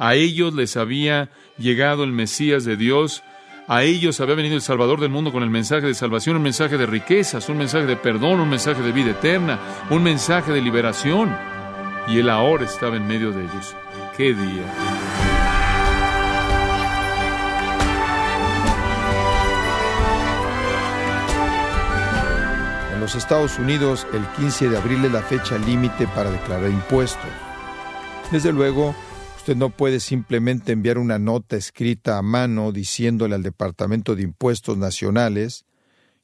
A ellos les había llegado el Mesías de Dios, a ellos había venido el Salvador del mundo con el mensaje de salvación, un mensaje de riquezas, un mensaje de perdón, un mensaje de vida eterna, un mensaje de liberación. Y Él ahora estaba en medio de ellos. ¡Qué día! En los Estados Unidos, el 15 de abril es la fecha límite para declarar impuestos. Desde luego, Usted no puede simplemente enviar una nota escrita a mano diciéndole al Departamento de Impuestos Nacionales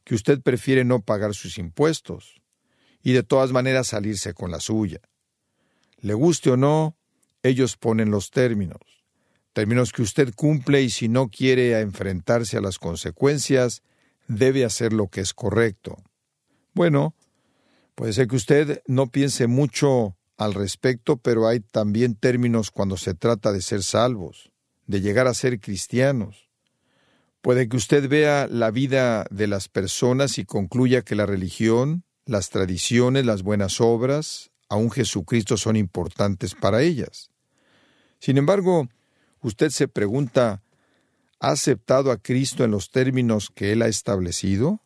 que usted prefiere no pagar sus impuestos y de todas maneras salirse con la suya. Le guste o no, ellos ponen los términos, términos que usted cumple y si no quiere enfrentarse a las consecuencias, debe hacer lo que es correcto. Bueno, puede ser que usted no piense mucho al respecto, pero hay también términos cuando se trata de ser salvos, de llegar a ser cristianos. Puede que usted vea la vida de las personas y concluya que la religión, las tradiciones, las buenas obras, aun Jesucristo son importantes para ellas. Sin embargo, usted se pregunta, ¿ha aceptado a Cristo en los términos que Él ha establecido?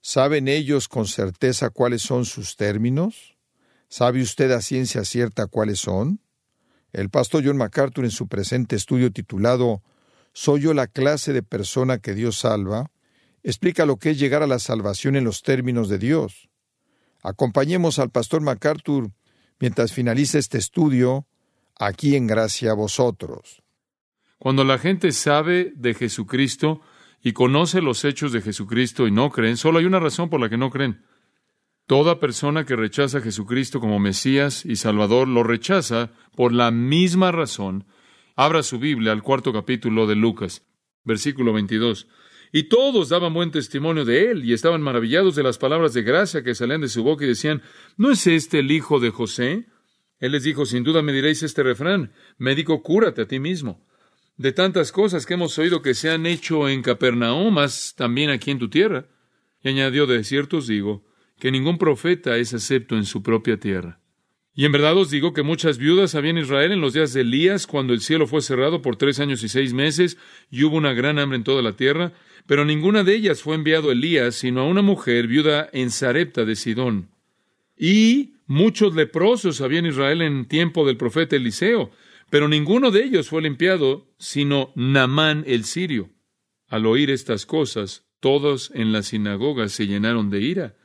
¿Saben ellos con certeza cuáles son sus términos? ¿Sabe usted a ciencia cierta cuáles son? El pastor John MacArthur en su presente estudio titulado ¿Soy yo la clase de persona que Dios salva? explica lo que es llegar a la salvación en los términos de Dios. Acompañemos al pastor MacArthur mientras finaliza este estudio aquí en gracia a vosotros. Cuando la gente sabe de Jesucristo y conoce los hechos de Jesucristo y no creen, solo hay una razón por la que no creen. Toda persona que rechaza a Jesucristo como Mesías y Salvador lo rechaza por la misma razón. Abra su Biblia al cuarto capítulo de Lucas, versículo 22. Y todos daban buen testimonio de él y estaban maravillados de las palabras de gracia que salían de su boca y decían, ¿no es este el hijo de José? Él les dijo, sin duda me diréis este refrán, médico, cúrate a ti mismo. De tantas cosas que hemos oído que se han hecho en Capernaum, también aquí en tu tierra. Y añadió, de cierto os digo, que ningún profeta es acepto en su propia tierra. Y en verdad os digo que muchas viudas había en Israel en los días de Elías, cuando el cielo fue cerrado por tres años y seis meses, y hubo una gran hambre en toda la tierra, pero ninguna de ellas fue enviado Elías, sino a una mujer viuda en Sarepta de Sidón. Y muchos leprosos había en Israel en tiempo del profeta Eliseo, pero ninguno de ellos fue limpiado, sino Namán el sirio. Al oír estas cosas, todos en la sinagoga se llenaron de ira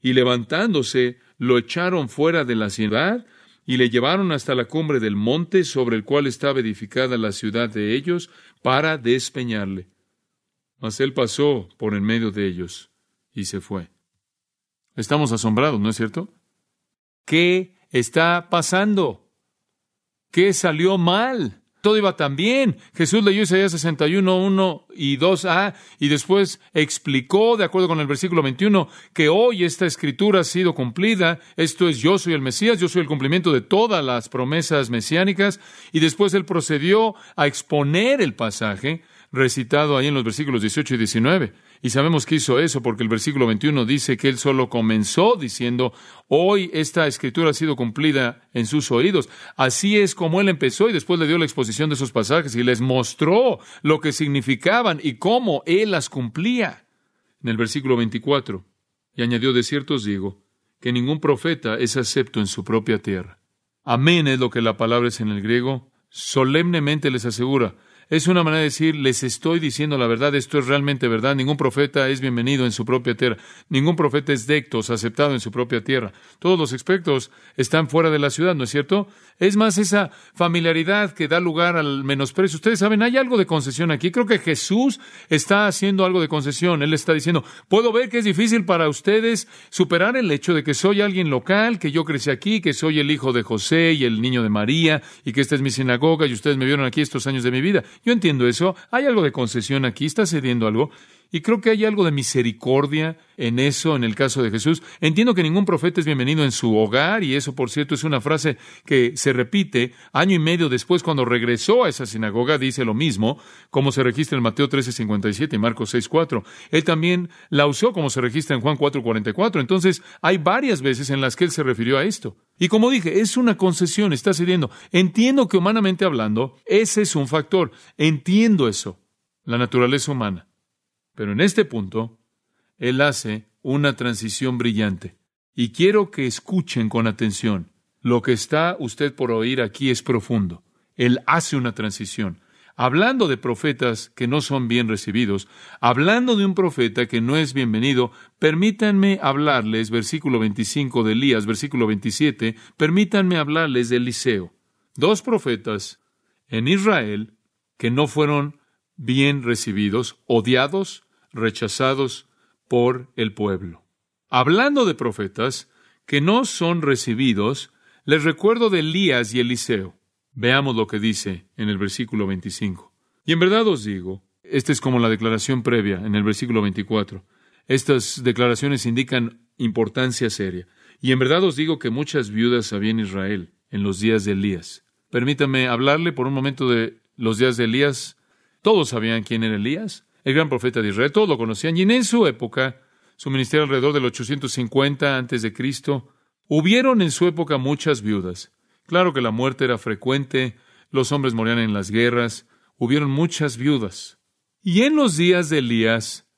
y levantándose lo echaron fuera de la ciudad y le llevaron hasta la cumbre del monte sobre el cual estaba edificada la ciudad de ellos para despeñarle. Mas él pasó por en medio de ellos y se fue. Estamos asombrados, ¿no es cierto? ¿Qué está pasando? ¿Qué salió mal? Todo iba tan bien. Jesús leyó Isaías 61, 1 y 2a y después explicó, de acuerdo con el versículo 21, que hoy esta escritura ha sido cumplida. Esto es, yo soy el Mesías, yo soy el cumplimiento de todas las promesas mesiánicas. Y después él procedió a exponer el pasaje recitado ahí en los versículos 18 y 19. Y sabemos que hizo eso porque el versículo 21 dice que él solo comenzó diciendo, hoy esta escritura ha sido cumplida en sus oídos. Así es como él empezó y después le dio la exposición de esos pasajes y les mostró lo que significaban y cómo él las cumplía. En el versículo 24, y añadió, de cierto os digo, que ningún profeta es acepto en su propia tierra. Amén es lo que la palabra es en el griego. Solemnemente les asegura, es una manera de decir, les estoy diciendo la verdad, esto es realmente verdad. Ningún profeta es bienvenido en su propia tierra. Ningún profeta es dectos, aceptado en su propia tierra. Todos los expertos están fuera de la ciudad, ¿no es cierto? Es más esa familiaridad que da lugar al menosprecio. Ustedes saben, hay algo de concesión aquí. Creo que Jesús está haciendo algo de concesión. Él está diciendo, puedo ver que es difícil para ustedes superar el hecho de que soy alguien local, que yo crecí aquí, que soy el hijo de José y el niño de María, y que esta es mi sinagoga y ustedes me vieron aquí estos años de mi vida. Yo entiendo eso. Hay algo de concesión aquí, está cediendo algo. Y creo que hay algo de misericordia en eso, en el caso de Jesús. Entiendo que ningún profeta es bienvenido en su hogar, y eso, por cierto, es una frase que se repite año y medio después, cuando regresó a esa sinagoga, dice lo mismo, como se registra en Mateo 13:57 y Marcos 6:4. Él también la usó como se registra en Juan 4:44. Entonces, hay varias veces en las que él se refirió a esto. Y como dije, es una concesión, está cediendo. Entiendo que humanamente hablando, ese es un factor. Entiendo eso, la naturaleza humana. Pero en este punto, Él hace una transición brillante. Y quiero que escuchen con atención. Lo que está usted por oír aquí es profundo. Él hace una transición. Hablando de profetas que no son bien recibidos, hablando de un profeta que no es bienvenido, permítanme hablarles, versículo 25 de Elías, versículo 27, permítanme hablarles de Eliseo. Dos profetas en Israel que no fueron bien recibidos, odiados, rechazados por el pueblo. Hablando de profetas que no son recibidos, les recuerdo de Elías y Eliseo. Veamos lo que dice en el versículo 25. Y en verdad os digo, esta es como la declaración previa en el versículo 24. Estas declaraciones indican importancia seria. Y en verdad os digo que muchas viudas había en Israel en los días de Elías. Permítame hablarle por un momento de los días de Elías. Todos sabían quién era Elías, el gran profeta de Israel, todos lo conocían. Y en su época su ministerio alrededor del 850 antes de Cristo. Hubieron en su época muchas viudas. Claro que la muerte era frecuente, los hombres morían en las guerras, hubieron muchas viudas. Y en los días de Elías,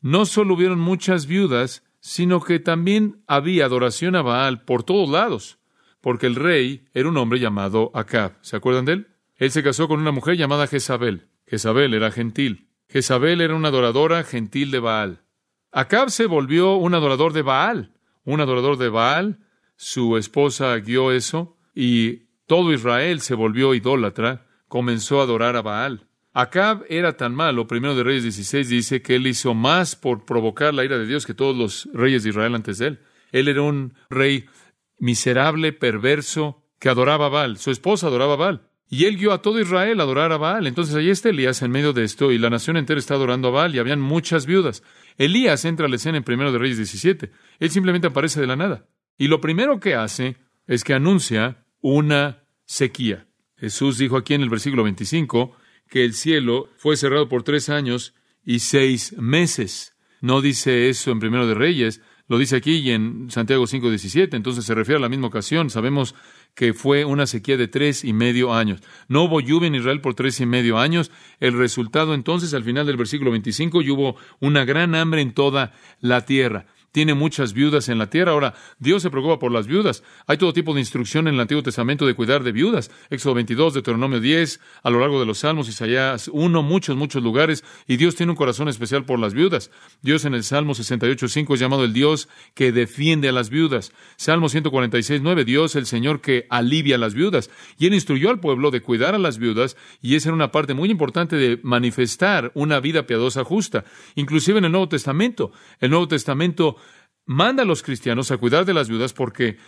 no solo hubieron muchas viudas, sino que también había adoración a Baal por todos lados, porque el rey era un hombre llamado Acab. ¿Se acuerdan de él? Él se casó con una mujer llamada Jezabel. Jezabel era gentil. Jezabel era una adoradora gentil de Baal. Acab se volvió un adorador de Baal, un adorador de Baal, su esposa guió eso, y todo Israel se volvió idólatra, comenzó a adorar a Baal. Acab era tan malo, primero de Reyes 16 dice que él hizo más por provocar la ira de Dios que todos los reyes de Israel antes de él. Él era un rey miserable, perverso, que adoraba a Baal. Su esposa adoraba a Baal. Y él guió a todo Israel a adorar a Baal. Entonces ahí está Elías en medio de esto y la nación entera está adorando a Baal y habían muchas viudas. Elías entra a la escena en primero de Reyes 17. Él simplemente aparece de la nada. Y lo primero que hace es que anuncia una sequía. Jesús dijo aquí en el versículo 25 que el cielo fue cerrado por tres años y seis meses. No dice eso en primero de Reyes, lo dice aquí y en Santiago 5.17, entonces se refiere a la misma ocasión. Sabemos que fue una sequía de tres y medio años. No hubo lluvia en Israel por tres y medio años. El resultado entonces, al final del versículo 25, hubo una gran hambre en toda la tierra tiene muchas viudas en la tierra. Ahora, Dios se preocupa por las viudas. Hay todo tipo de instrucción en el Antiguo Testamento de cuidar de viudas. Éxodo 22, Deuteronomio 10, a lo largo de los Salmos, Isaías 1, muchos, muchos lugares. Y Dios tiene un corazón especial por las viudas. Dios en el Salmo 68, 5 es llamado el Dios que defiende a las viudas. Salmo 146, 9, Dios el Señor que alivia a las viudas. Y Él instruyó al pueblo de cuidar a las viudas y esa era una parte muy importante de manifestar una vida piadosa justa. Inclusive en el Nuevo Testamento. El Nuevo Testamento manda a los cristianos a cuidar de las viudas porque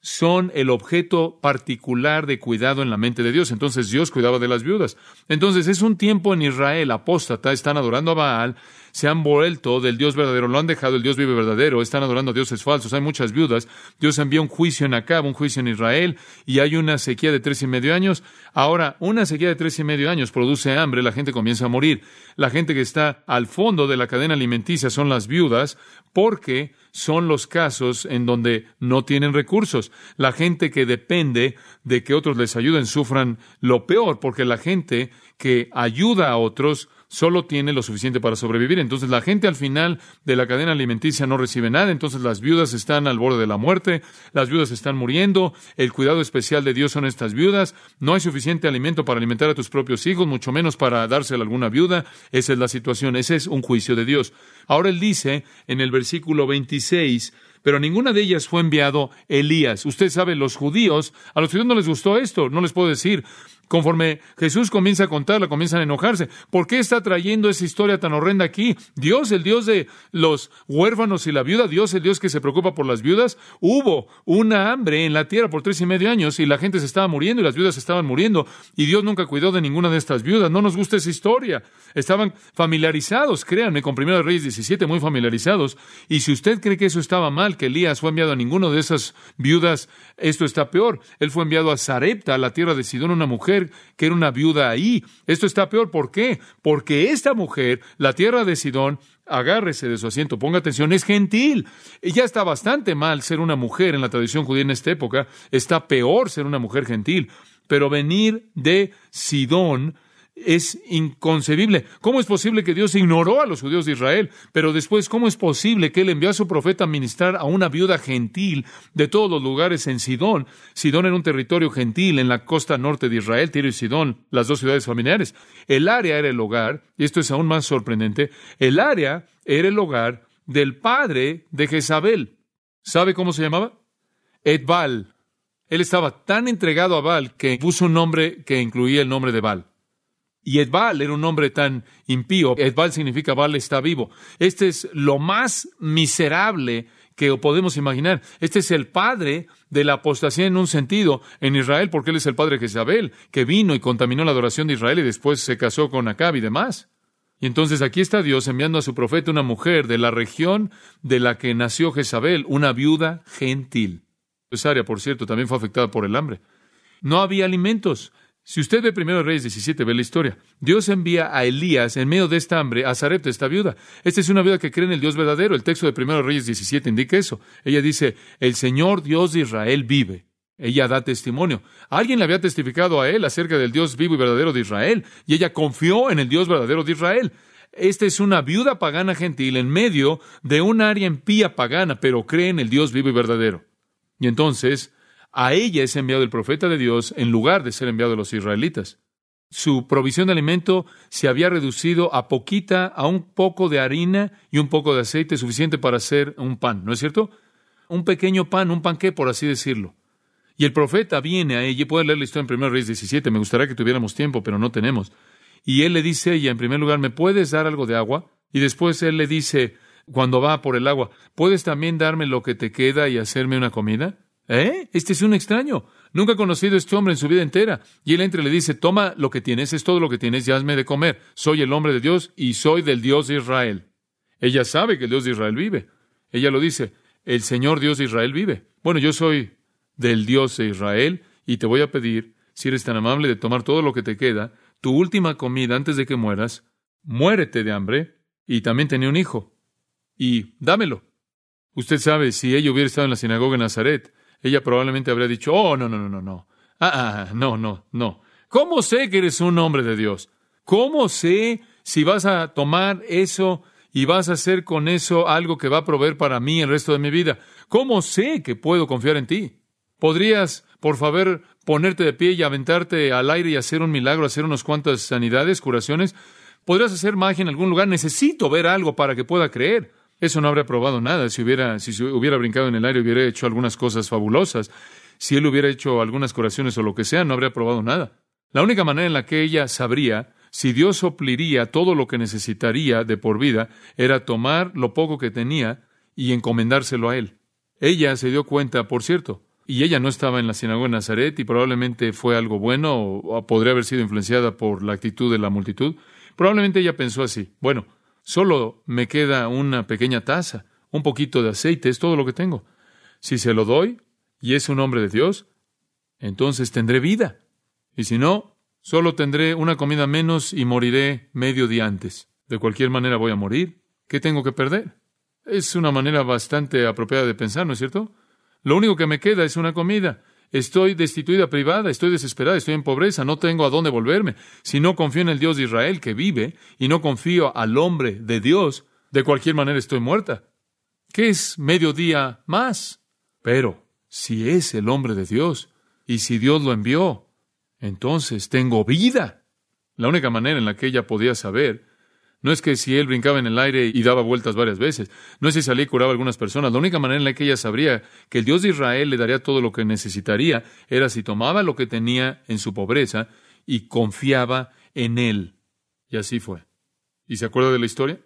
son el objeto particular de cuidado en la mente de Dios. Entonces Dios cuidaba de las viudas. Entonces es un tiempo en Israel apóstata, están adorando a Baal, se han vuelto del Dios verdadero, lo han dejado, el Dios vive verdadero, están adorando a dioses falsos, hay muchas viudas. Dios envía un juicio en Acab, un juicio en Israel, y hay una sequía de tres y medio años. Ahora, una sequía de tres y medio años produce hambre, la gente comienza a morir. La gente que está al fondo de la cadena alimenticia son las viudas, porque son los casos en donde no tienen recursos. La gente que depende de que otros les ayuden sufran lo peor, porque la gente que ayuda a otros solo tiene lo suficiente para sobrevivir. Entonces la gente al final de la cadena alimenticia no recibe nada, entonces las viudas están al borde de la muerte, las viudas están muriendo, el cuidado especial de Dios son estas viudas, no hay suficiente alimento para alimentar a tus propios hijos, mucho menos para dárselo a alguna viuda, esa es la situación, ese es un juicio de Dios. Ahora él dice en el versículo 26, pero ninguna de ellas fue enviado Elías. Usted sabe, los judíos, a los judíos no les gustó esto, no les puedo decir, Conforme Jesús comienza a contarla, comienzan a enojarse. ¿Por qué está trayendo esa historia tan horrenda aquí? Dios, el Dios de los huérfanos y la viuda, Dios, el Dios que se preocupa por las viudas. Hubo una hambre en la tierra por tres y medio años y la gente se estaba muriendo y las viudas estaban muriendo y Dios nunca cuidó de ninguna de estas viudas. No nos gusta esa historia. Estaban familiarizados, créanme, con Primero Reyes 17, muy familiarizados. Y si usted cree que eso estaba mal, que Elías fue enviado a ninguno de esas viudas, esto está peor. Él fue enviado a Sarepta, a la tierra de Sidón, una mujer que era una viuda ahí. Esto está peor. ¿Por qué? Porque esta mujer, la tierra de Sidón, agárrese de su asiento, ponga atención, es gentil. Y ya está bastante mal ser una mujer en la tradición judía en esta época, está peor ser una mujer gentil. Pero venir de Sidón es inconcebible. ¿Cómo es posible que Dios ignoró a los judíos de Israel? Pero después, ¿cómo es posible que Él envió a su profeta a ministrar a una viuda gentil de todos los lugares en Sidón? Sidón era un territorio gentil en la costa norte de Israel, Tiro y Sidón, las dos ciudades familiares. El área era el hogar, y esto es aún más sorprendente, el área era el hogar del padre de Jezabel. ¿Sabe cómo se llamaba? Edbal. Él estaba tan entregado a Baal que puso un nombre que incluía el nombre de Baal. Y Edbal era un hombre tan impío. Edbal significa Baal está vivo. Este es lo más miserable que podemos imaginar. Este es el padre de la apostasía en un sentido en Israel, porque él es el padre de Jezabel, que vino y contaminó la adoración de Israel y después se casó con Acab y demás. Y entonces aquí está Dios enviando a su profeta una mujer de la región de la que nació Jezabel, una viuda gentil. Esa área, por cierto, también fue afectada por el hambre. No había alimentos. Si usted ve primero Reyes 17, ve la historia. Dios envía a Elías en medio de esta hambre a Zarepta, esta viuda. Esta es una viuda que cree en el Dios verdadero. El texto de primero Reyes 17 indica eso. Ella dice, el Señor Dios de Israel vive. Ella da testimonio. Alguien le había testificado a él acerca del Dios vivo y verdadero de Israel, y ella confió en el Dios verdadero de Israel. Esta es una viuda pagana gentil en medio de un área empía pagana, pero cree en el Dios vivo y verdadero. Y entonces a ella es enviado el profeta de Dios en lugar de ser enviado a los israelitas. Su provisión de alimento se había reducido a poquita, a un poco de harina y un poco de aceite suficiente para hacer un pan, ¿no es cierto? Un pequeño pan, un panqué, por así decirlo. Y el profeta viene a ella, puede leer la historia en 1 Reyes 17, me gustaría que tuviéramos tiempo, pero no tenemos. Y él le dice a ella, en primer lugar, ¿me puedes dar algo de agua? Y después él le dice, cuando va por el agua, ¿puedes también darme lo que te queda y hacerme una comida? ¿Eh? Este es un extraño. Nunca ha conocido a este hombre en su vida entera. Y él entra y le dice, toma lo que tienes, es todo lo que tienes y hazme de comer. Soy el hombre de Dios y soy del Dios de Israel. Ella sabe que el Dios de Israel vive. Ella lo dice, el Señor Dios de Israel vive. Bueno, yo soy del Dios de Israel y te voy a pedir, si eres tan amable de tomar todo lo que te queda, tu última comida antes de que mueras, muérete de hambre y también tenía un hijo. Y dámelo. Usted sabe, si ella hubiera estado en la sinagoga de Nazaret, ella probablemente habría dicho, oh, no, no, no, no, no. Ah, ah, no, no, no. ¿Cómo sé que eres un hombre de Dios? ¿Cómo sé si vas a tomar eso y vas a hacer con eso algo que va a proveer para mí el resto de mi vida? ¿Cómo sé que puedo confiar en ti? ¿Podrías, por favor, ponerte de pie y aventarte al aire y hacer un milagro, hacer unas cuantas sanidades, curaciones? ¿Podrías hacer magia en algún lugar? Necesito ver algo para que pueda creer. Eso no habría probado nada si hubiera, si hubiera brincado en el aire, hubiera hecho algunas cosas fabulosas. Si él hubiera hecho algunas curaciones o lo que sea, no habría probado nada. La única manera en la que ella sabría si Dios supliría todo lo que necesitaría de por vida era tomar lo poco que tenía y encomendárselo a él. Ella se dio cuenta, por cierto, y ella no estaba en la sinagoga de Nazaret y probablemente fue algo bueno o podría haber sido influenciada por la actitud de la multitud. Probablemente ella pensó así, bueno, Solo me queda una pequeña taza, un poquito de aceite, es todo lo que tengo. Si se lo doy y es un hombre de Dios, entonces tendré vida. Y si no, solo tendré una comida menos y moriré medio día antes. De cualquier manera voy a morir. ¿Qué tengo que perder? Es una manera bastante apropiada de pensar, ¿no es cierto? Lo único que me queda es una comida. Estoy destituida, privada, estoy desesperada, estoy en pobreza, no tengo a dónde volverme. Si no confío en el Dios de Israel que vive y no confío al hombre de Dios, de cualquier manera estoy muerta. ¿Qué es mediodía más? Pero si es el hombre de Dios y si Dios lo envió, entonces tengo vida. La única manera en la que ella podía saber no es que si él brincaba en el aire y daba vueltas varias veces. No es si salía y curaba a algunas personas. La única manera en la que ella sabría que el Dios de Israel le daría todo lo que necesitaría era si tomaba lo que tenía en su pobreza y confiaba en él. Y así fue. ¿Y se acuerda de la historia?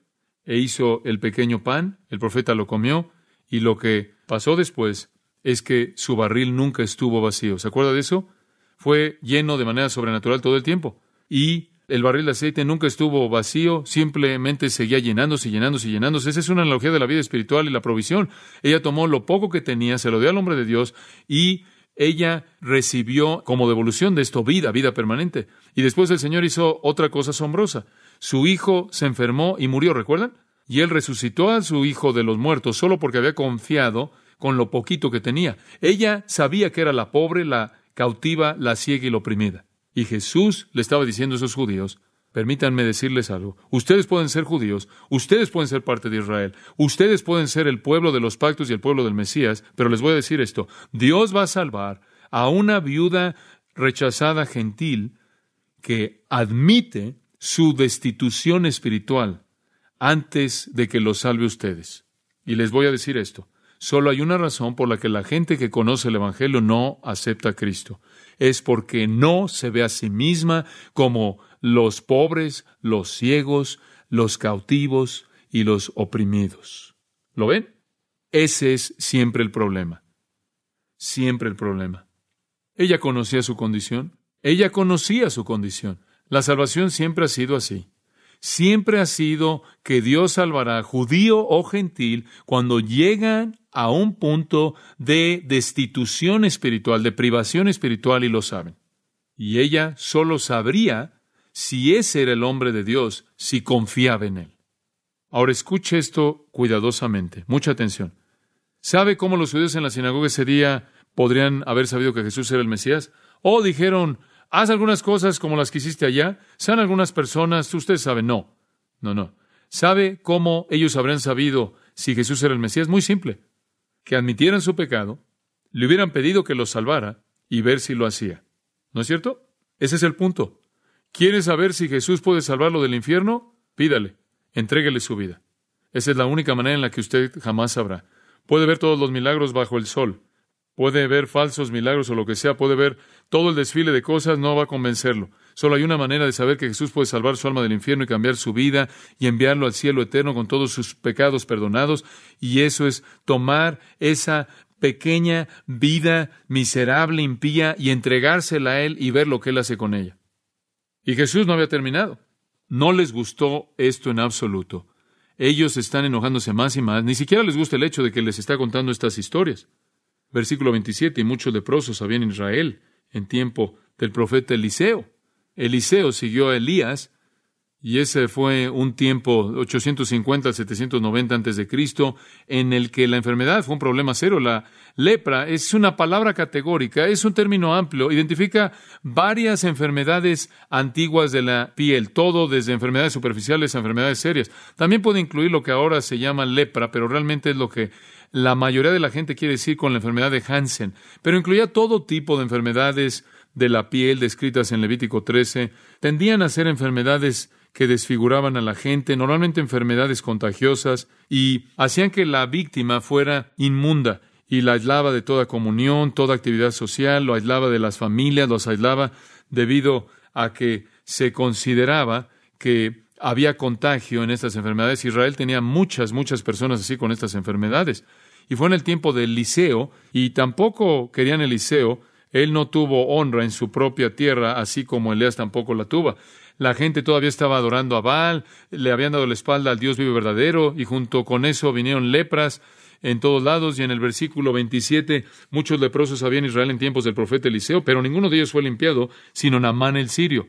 E hizo el pequeño pan, el profeta lo comió, y lo que pasó después es que su barril nunca estuvo vacío. ¿Se acuerda de eso? Fue lleno de manera sobrenatural todo el tiempo. Y el barril de aceite nunca estuvo vacío, simplemente seguía llenándose, llenándose, llenándose. Esa es una analogía de la vida espiritual y la provisión. Ella tomó lo poco que tenía, se lo dio al hombre de Dios y ella recibió como devolución de esto vida, vida permanente. Y después el Señor hizo otra cosa asombrosa. Su hijo se enfermó y murió, ¿recuerdan? Y él resucitó a su hijo de los muertos solo porque había confiado con lo poquito que tenía. Ella sabía que era la pobre, la cautiva, la ciega y la oprimida. Y Jesús le estaba diciendo a esos judíos, permítanme decirles algo, ustedes pueden ser judíos, ustedes pueden ser parte de Israel, ustedes pueden ser el pueblo de los pactos y el pueblo del Mesías, pero les voy a decir esto, Dios va a salvar a una viuda rechazada gentil que admite su destitución espiritual antes de que lo salve ustedes. Y les voy a decir esto, solo hay una razón por la que la gente que conoce el Evangelio no acepta a Cristo es porque no se ve a sí misma como los pobres, los ciegos, los cautivos y los oprimidos. ¿Lo ven? Ese es siempre el problema. Siempre el problema. Ella conocía su condición. Ella conocía su condición. La salvación siempre ha sido así. Siempre ha sido que Dios salvará judío o gentil cuando llegan a un punto de destitución espiritual, de privación espiritual y lo saben. Y ella solo sabría si ese era el hombre de Dios, si confiaba en él. Ahora escuche esto cuidadosamente, mucha atención. ¿Sabe cómo los judíos en la sinagoga ese día podrían haber sabido que Jesús era el Mesías? O dijeron, haz algunas cosas como las que hiciste allá, sean algunas personas, usted sabe, no, no, no. ¿Sabe cómo ellos habrían sabido si Jesús era el Mesías? Muy simple que admitieran su pecado, le hubieran pedido que lo salvara y ver si lo hacía. ¿No es cierto? Ese es el punto. ¿Quiere saber si Jesús puede salvarlo del infierno? Pídale, entréguele su vida. Esa es la única manera en la que usted jamás sabrá. Puede ver todos los milagros bajo el sol, puede ver falsos milagros o lo que sea, puede ver todo el desfile de cosas, no va a convencerlo. Solo hay una manera de saber que Jesús puede salvar su alma del infierno y cambiar su vida y enviarlo al cielo eterno con todos sus pecados perdonados, y eso es tomar esa pequeña vida miserable, impía, y entregársela a Él y ver lo que Él hace con ella. Y Jesús no había terminado. No les gustó esto en absoluto. Ellos están enojándose más y más. Ni siquiera les gusta el hecho de que les está contando estas historias. Versículo 27. Y muchos leprosos habían en Israel en tiempo del profeta Eliseo. Eliseo siguió a Elías y ese fue un tiempo 850 al 790 antes de Cristo en el que la enfermedad fue un problema cero. La lepra es una palabra categórica, es un término amplio, identifica varias enfermedades antiguas de la piel, todo desde enfermedades superficiales a enfermedades serias. También puede incluir lo que ahora se llama lepra, pero realmente es lo que la mayoría de la gente quiere decir con la enfermedad de Hansen, pero incluía todo tipo de enfermedades de la piel descritas en Levítico 13 tendían a ser enfermedades que desfiguraban a la gente, normalmente enfermedades contagiosas, y hacían que la víctima fuera inmunda y la aislaba de toda comunión, toda actividad social, lo aislaba de las familias, los aislaba debido a que se consideraba que había contagio en estas enfermedades. Israel tenía muchas, muchas personas así con estas enfermedades. Y fue en el tiempo del Liceo, y tampoco querían el Liceo él no tuvo honra en su propia tierra, así como Elías tampoco la tuvo. La gente todavía estaba adorando a Baal, le habían dado la espalda al Dios vivo verdadero, y junto con eso vinieron lepras en todos lados, y en el versículo 27, muchos leprosos había en Israel en tiempos del profeta Eliseo, pero ninguno de ellos fue limpiado, sino Namán el sirio.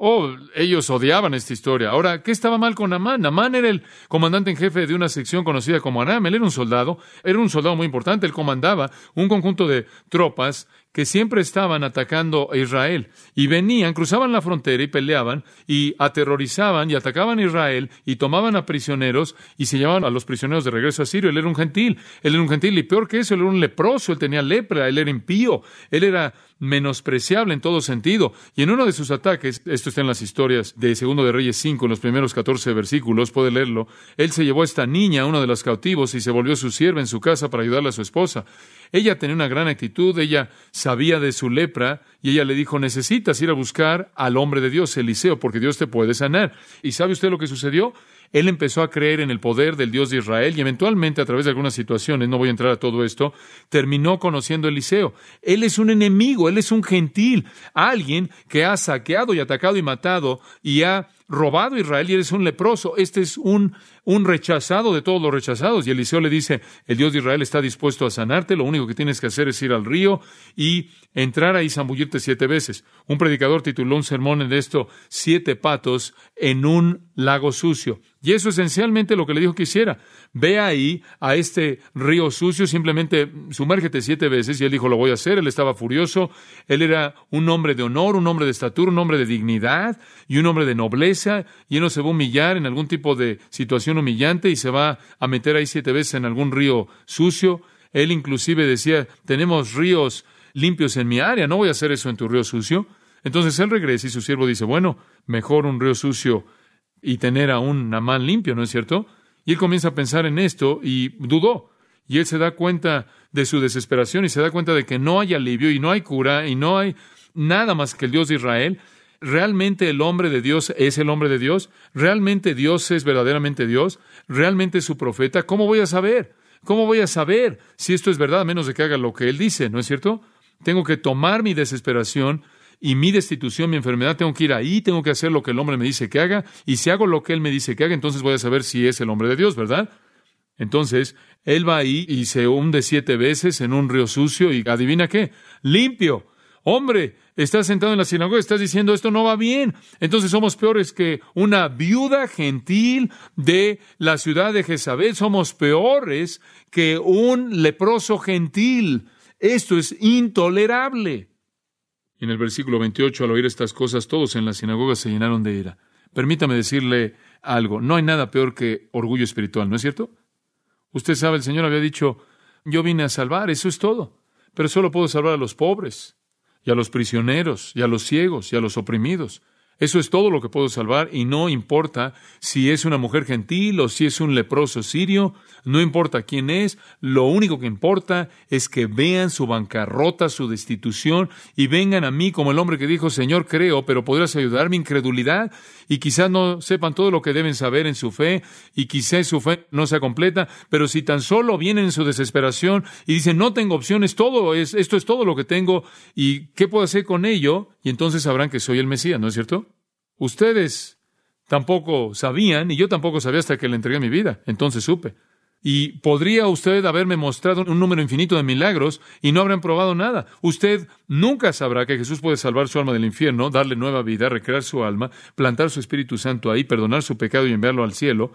Oh, ellos odiaban esta historia. Ahora, ¿qué estaba mal con Namán? Namán era el comandante en jefe de una sección conocida como Aram. Él era un soldado, era un soldado muy importante. Él comandaba un conjunto de tropas que siempre estaban atacando a Israel y venían, cruzaban la frontera y peleaban y aterrorizaban y atacaban a Israel y tomaban a prisioneros y se llevaban a los prisioneros de regreso a Sirio. Él era un gentil, él era un gentil y peor que eso, él era un leproso, él tenía lepra, él era impío, él era menospreciable en todo sentido. Y en uno de sus ataques, esto está en las historias de Segundo de Reyes 5, en los primeros 14 versículos, puede leerlo, él se llevó a esta niña, uno de los cautivos, y se volvió su sierva en su casa para ayudarle a su esposa. Ella tenía una gran actitud, ella sabía de su lepra y ella le dijo, necesitas ir a buscar al hombre de Dios, Eliseo, porque Dios te puede sanar. ¿Y sabe usted lo que sucedió? Él empezó a creer en el poder del Dios de Israel y eventualmente a través de algunas situaciones, no voy a entrar a todo esto, terminó conociendo Eliseo. Él es un enemigo, él es un gentil, alguien que ha saqueado y atacado y matado y ha robado a Israel y eres un leproso. Este es un un rechazado de todos los rechazados. Y Eliseo le dice, el Dios de Israel está dispuesto a sanarte, lo único que tienes que hacer es ir al río y entrar ahí y zambullirte siete veces. Un predicador tituló un sermón de esto, siete patos en un lago sucio. Y eso esencialmente lo que le dijo que hiciera. Ve ahí a este río sucio, simplemente sumérgete siete veces. Y él dijo, lo voy a hacer. Él estaba furioso. Él era un hombre de honor, un hombre de estatura, un hombre de dignidad y un hombre de nobleza. Y él no se va a humillar en algún tipo de situación humillante y se va a meter ahí siete veces en algún río sucio. Él inclusive decía, tenemos ríos limpios en mi área, no voy a hacer eso en tu río sucio. Entonces él regresa y su siervo dice, bueno, mejor un río sucio y tener a un Namán limpio, ¿no es cierto? Y él comienza a pensar en esto y dudó. Y él se da cuenta de su desesperación y se da cuenta de que no hay alivio y no hay cura y no hay nada más que el Dios de Israel. ¿Realmente el hombre de Dios es el hombre de Dios? ¿Realmente Dios es verdaderamente Dios? ¿Realmente es su profeta? ¿Cómo voy a saber? ¿Cómo voy a saber si esto es verdad a menos de que haga lo que él dice? ¿No es cierto? Tengo que tomar mi desesperación y mi destitución, mi enfermedad, tengo que ir ahí, tengo que hacer lo que el hombre me dice que haga, y si hago lo que él me dice que haga, entonces voy a saber si es el hombre de Dios, ¿verdad? Entonces, él va ahí y se hunde siete veces en un río sucio y adivina qué, limpio. Hombre, estás sentado en la sinagoga, estás diciendo esto no va bien. Entonces somos peores que una viuda gentil de la ciudad de Jezabel. Somos peores que un leproso gentil. Esto es intolerable. Y en el versículo 28, al oír estas cosas, todos en la sinagoga se llenaron de ira. Permítame decirle algo, no hay nada peor que orgullo espiritual, ¿no es cierto? Usted sabe, el Señor había dicho, yo vine a salvar, eso es todo, pero solo puedo salvar a los pobres, y a los prisioneros, y a los ciegos, y a los oprimidos. Eso es todo lo que puedo salvar y no importa si es una mujer gentil o si es un leproso sirio, no importa quién es, lo único que importa es que vean su bancarrota, su destitución y vengan a mí como el hombre que dijo, Señor, creo, pero podrás ayudar mi incredulidad y quizás no sepan todo lo que deben saber en su fe y quizás su fe no sea completa, pero si tan solo vienen en su desesperación y dicen, no tengo opciones, todo es, esto es todo lo que tengo y ¿qué puedo hacer con ello? Y entonces sabrán que soy el Mesías, ¿no es cierto? Ustedes tampoco sabían, y yo tampoco sabía hasta que le entregué mi vida. Entonces supe. Y podría usted haberme mostrado un número infinito de milagros y no habrán probado nada. Usted nunca sabrá que Jesús puede salvar su alma del infierno, darle nueva vida, recrear su alma, plantar su Espíritu Santo ahí, perdonar su pecado y enviarlo al cielo,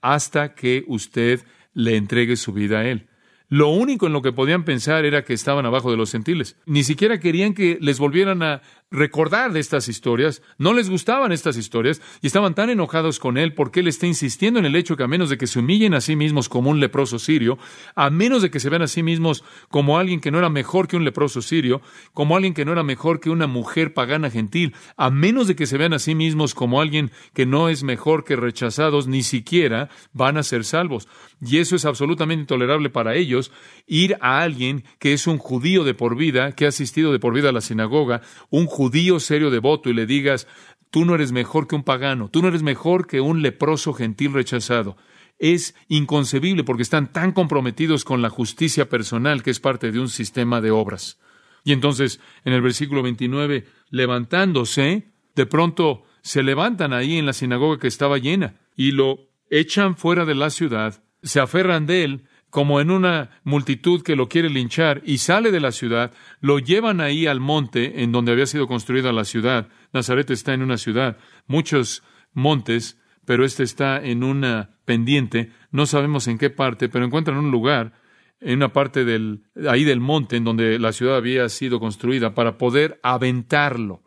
hasta que usted le entregue su vida a Él. Lo único en lo que podían pensar era que estaban abajo de los gentiles. Ni siquiera querían que les volvieran a recordar de estas historias, no les gustaban estas historias y estaban tan enojados con él porque él está insistiendo en el hecho que a menos de que se humillen a sí mismos como un leproso sirio, a menos de que se vean a sí mismos como alguien que no era mejor que un leproso sirio, como alguien que no era mejor que una mujer pagana gentil, a menos de que se vean a sí mismos como alguien que no es mejor que rechazados, ni siquiera van a ser salvos. Y eso es absolutamente intolerable para ellos, ir a alguien que es un judío de por vida, que ha asistido de por vida a la sinagoga, un judío serio devoto y le digas, tú no eres mejor que un pagano, tú no eres mejor que un leproso gentil rechazado. Es inconcebible porque están tan comprometidos con la justicia personal que es parte de un sistema de obras. Y entonces, en el versículo 29, levantándose, de pronto se levantan ahí en la sinagoga que estaba llena y lo echan fuera de la ciudad, se aferran de él, como en una multitud que lo quiere linchar, y sale de la ciudad, lo llevan ahí al monte en donde había sido construida la ciudad. Nazaret está en una ciudad, muchos montes, pero este está en una pendiente, no sabemos en qué parte, pero encuentran un lugar en una parte del, ahí del monte en donde la ciudad había sido construida para poder aventarlo.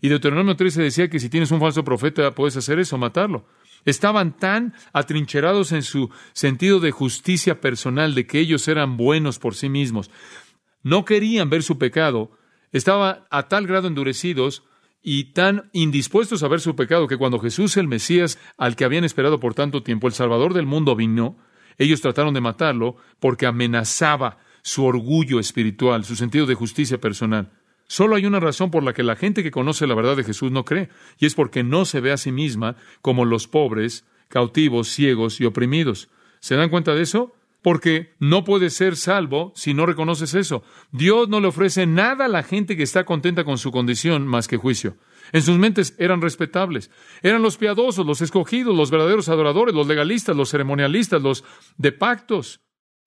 Y Deuteronomio 13 decía que si tienes un falso profeta puedes hacer eso, matarlo. Estaban tan atrincherados en su sentido de justicia personal, de que ellos eran buenos por sí mismos. No querían ver su pecado. Estaban a tal grado endurecidos y tan indispuestos a ver su pecado que cuando Jesús el Mesías, al que habían esperado por tanto tiempo, el Salvador del mundo vino, ellos trataron de matarlo porque amenazaba su orgullo espiritual, su sentido de justicia personal. Solo hay una razón por la que la gente que conoce la verdad de Jesús no cree, y es porque no se ve a sí misma como los pobres, cautivos, ciegos y oprimidos. ¿Se dan cuenta de eso? Porque no puedes ser salvo si no reconoces eso. Dios no le ofrece nada a la gente que está contenta con su condición más que juicio. En sus mentes eran respetables. Eran los piadosos, los escogidos, los verdaderos adoradores, los legalistas, los ceremonialistas, los de pactos.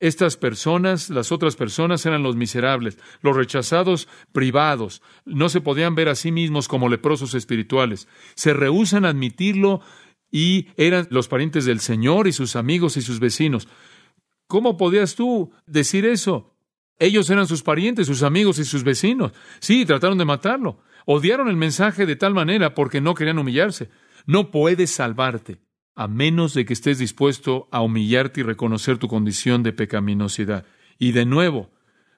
Estas personas, las otras personas, eran los miserables, los rechazados privados. No se podían ver a sí mismos como leprosos espirituales. Se rehúsan a admitirlo y eran los parientes del Señor y sus amigos y sus vecinos. ¿Cómo podías tú decir eso? Ellos eran sus parientes, sus amigos y sus vecinos. Sí, trataron de matarlo. Odiaron el mensaje de tal manera porque no querían humillarse. No puedes salvarte a menos de que estés dispuesto a humillarte y reconocer tu condición de pecaminosidad. Y de nuevo,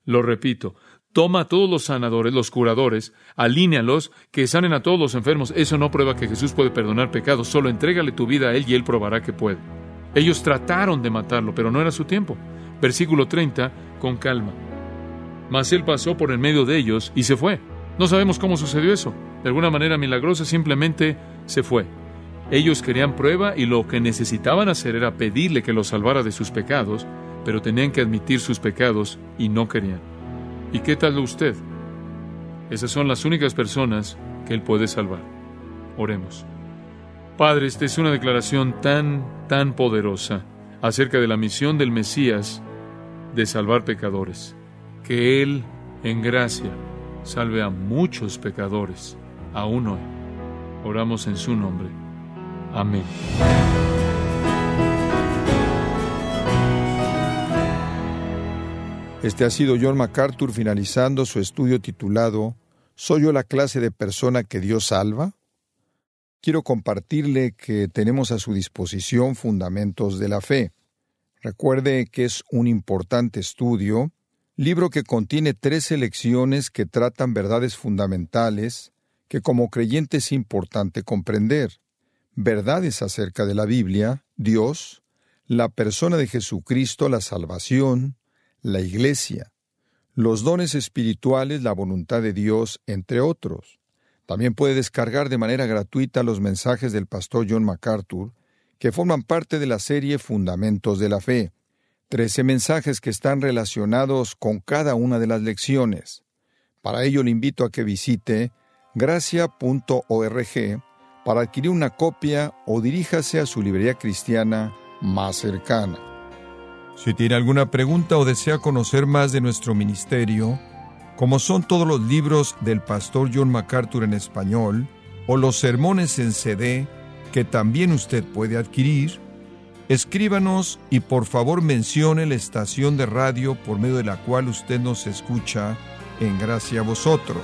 lo repito, toma a todos los sanadores, los curadores, alínealos, que sanen a todos los enfermos. Eso no prueba que Jesús puede perdonar pecados, solo entrégale tu vida a Él y Él probará que puede. Ellos trataron de matarlo, pero no era su tiempo. Versículo 30, con calma. Mas Él pasó por en medio de ellos y se fue. No sabemos cómo sucedió eso. De alguna manera milagrosa simplemente se fue. Ellos querían prueba y lo que necesitaban hacer era pedirle que los salvara de sus pecados, pero tenían que admitir sus pecados y no querían. ¿Y qué tal usted? Esas son las únicas personas que Él puede salvar. Oremos. Padre, esta es una declaración tan, tan poderosa acerca de la misión del Mesías de salvar pecadores. Que Él, en gracia, salve a muchos pecadores, aún hoy. Oramos en su nombre. Amén. Este ha sido John MacArthur finalizando su estudio titulado ¿Soy yo la clase de persona que Dios salva? Quiero compartirle que tenemos a su disposición Fundamentos de la Fe. Recuerde que es un importante estudio, libro que contiene tres lecciones que tratan verdades fundamentales que como creyente es importante comprender verdades acerca de la Biblia, Dios, la persona de Jesucristo, la salvación, la Iglesia, los dones espirituales, la voluntad de Dios, entre otros. También puede descargar de manera gratuita los mensajes del pastor John MacArthur, que forman parte de la serie Fundamentos de la Fe. Trece mensajes que están relacionados con cada una de las lecciones. Para ello le invito a que visite gracia.org para adquirir una copia o diríjase a su librería cristiana más cercana. Si tiene alguna pregunta o desea conocer más de nuestro ministerio, como son todos los libros del pastor John MacArthur en español, o los sermones en CD que también usted puede adquirir, escríbanos y por favor mencione la estación de radio por medio de la cual usted nos escucha en gracia a vosotros.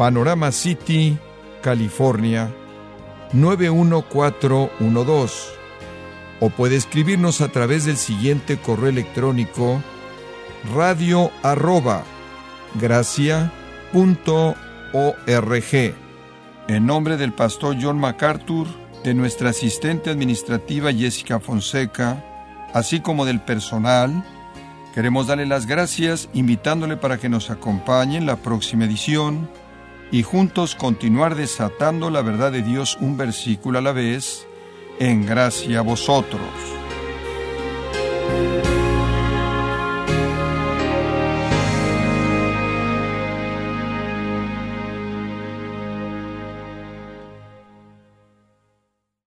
Panorama City, California 91412. O puede escribirnos a través del siguiente correo electrónico radio arroba En nombre del pastor John MacArthur, de nuestra asistente administrativa Jessica Fonseca, así como del personal, queremos darle las gracias invitándole para que nos acompañe en la próxima edición y juntos continuar desatando la verdad de Dios un versículo a la vez, en gracia a vosotros.